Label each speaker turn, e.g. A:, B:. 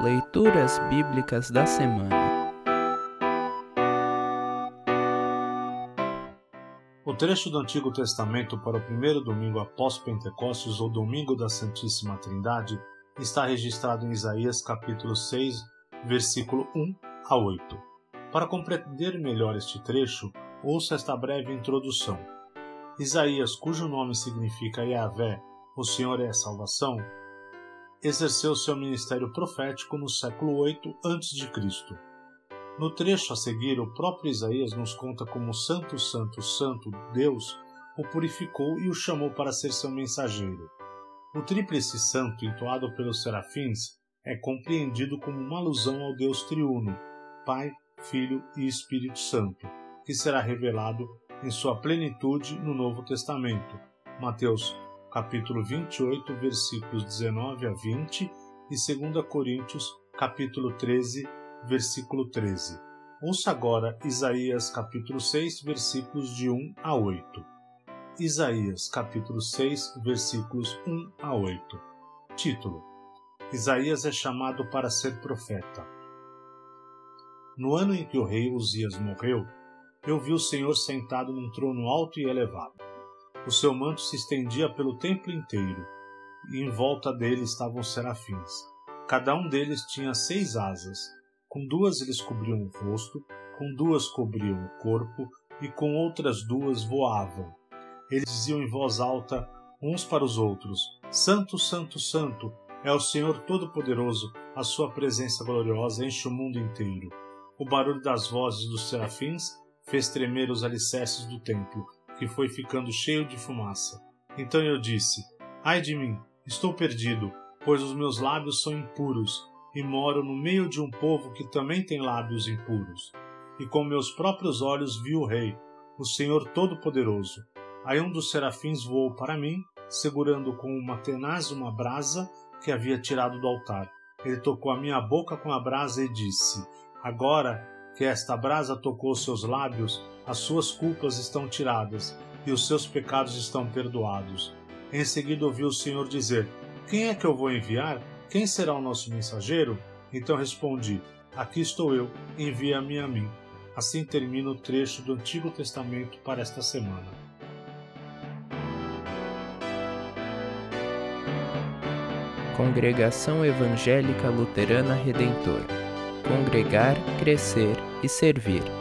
A: Leituras Bíblicas da Semana
B: O trecho do Antigo Testamento para o primeiro domingo após Pentecostes ou domingo da Santíssima Trindade está registrado em Isaías capítulo 6, versículo 1 a 8. Para compreender melhor este trecho, ouça esta breve introdução. Isaías, cujo nome significa Yahvé, o Senhor é a salvação, exerceu seu ministério profético no século VIII a.C. No trecho a seguir, o próprio Isaías nos conta como Santo, Santo, Santo Deus o purificou e o chamou para ser seu mensageiro. O tríplice santo entoado pelos serafins é compreendido como uma alusão ao Deus triuno, Pai, Filho e Espírito Santo, que será revelado em sua plenitude no Novo Testamento. Mateus capítulo 28, versículos 19 a 20 e 2 Coríntios capítulo 13, versículo 13. Ouça agora Isaías capítulo 6, versículos de 1 a 8. Isaías capítulo 6, versículos 1 a 8. Título: Isaías é chamado para ser profeta. No ano em que o rei Uzias morreu, eu vi o Senhor sentado num trono alto e elevado. O seu manto se estendia pelo templo inteiro, e em volta dele estavam serafins. Cada um deles tinha seis asas. Com duas eles cobriam o rosto, com duas cobriam o corpo, e com outras duas voavam. Eles diziam em voz alta uns para os outros: Santo, Santo, Santo é o Senhor Todo-Poderoso, a sua presença gloriosa enche o mundo inteiro. O barulho das vozes dos serafins fez tremer os alicerces do templo, que foi ficando cheio de fumaça. Então eu disse: Ai de mim, estou perdido, pois os meus lábios são impuros, e moro no meio de um povo que também tem lábios impuros. E com meus próprios olhos vi o Rei, o Senhor Todo-Poderoso. Aí um dos serafins voou para mim, segurando com uma tenaz uma brasa que havia tirado do altar. Ele tocou a minha boca com a brasa e disse: Agora que esta brasa tocou seus lábios, as suas culpas estão tiradas e os seus pecados estão perdoados. Em seguida ouviu o Senhor dizer: Quem é que eu vou enviar? Quem será o nosso mensageiro? Então respondi: Aqui estou eu, envia-me a mim. Assim termina o trecho do Antigo Testamento para esta semana.
A: Congregação Evangélica Luterana Redentor Congregar, Crescer e Servir.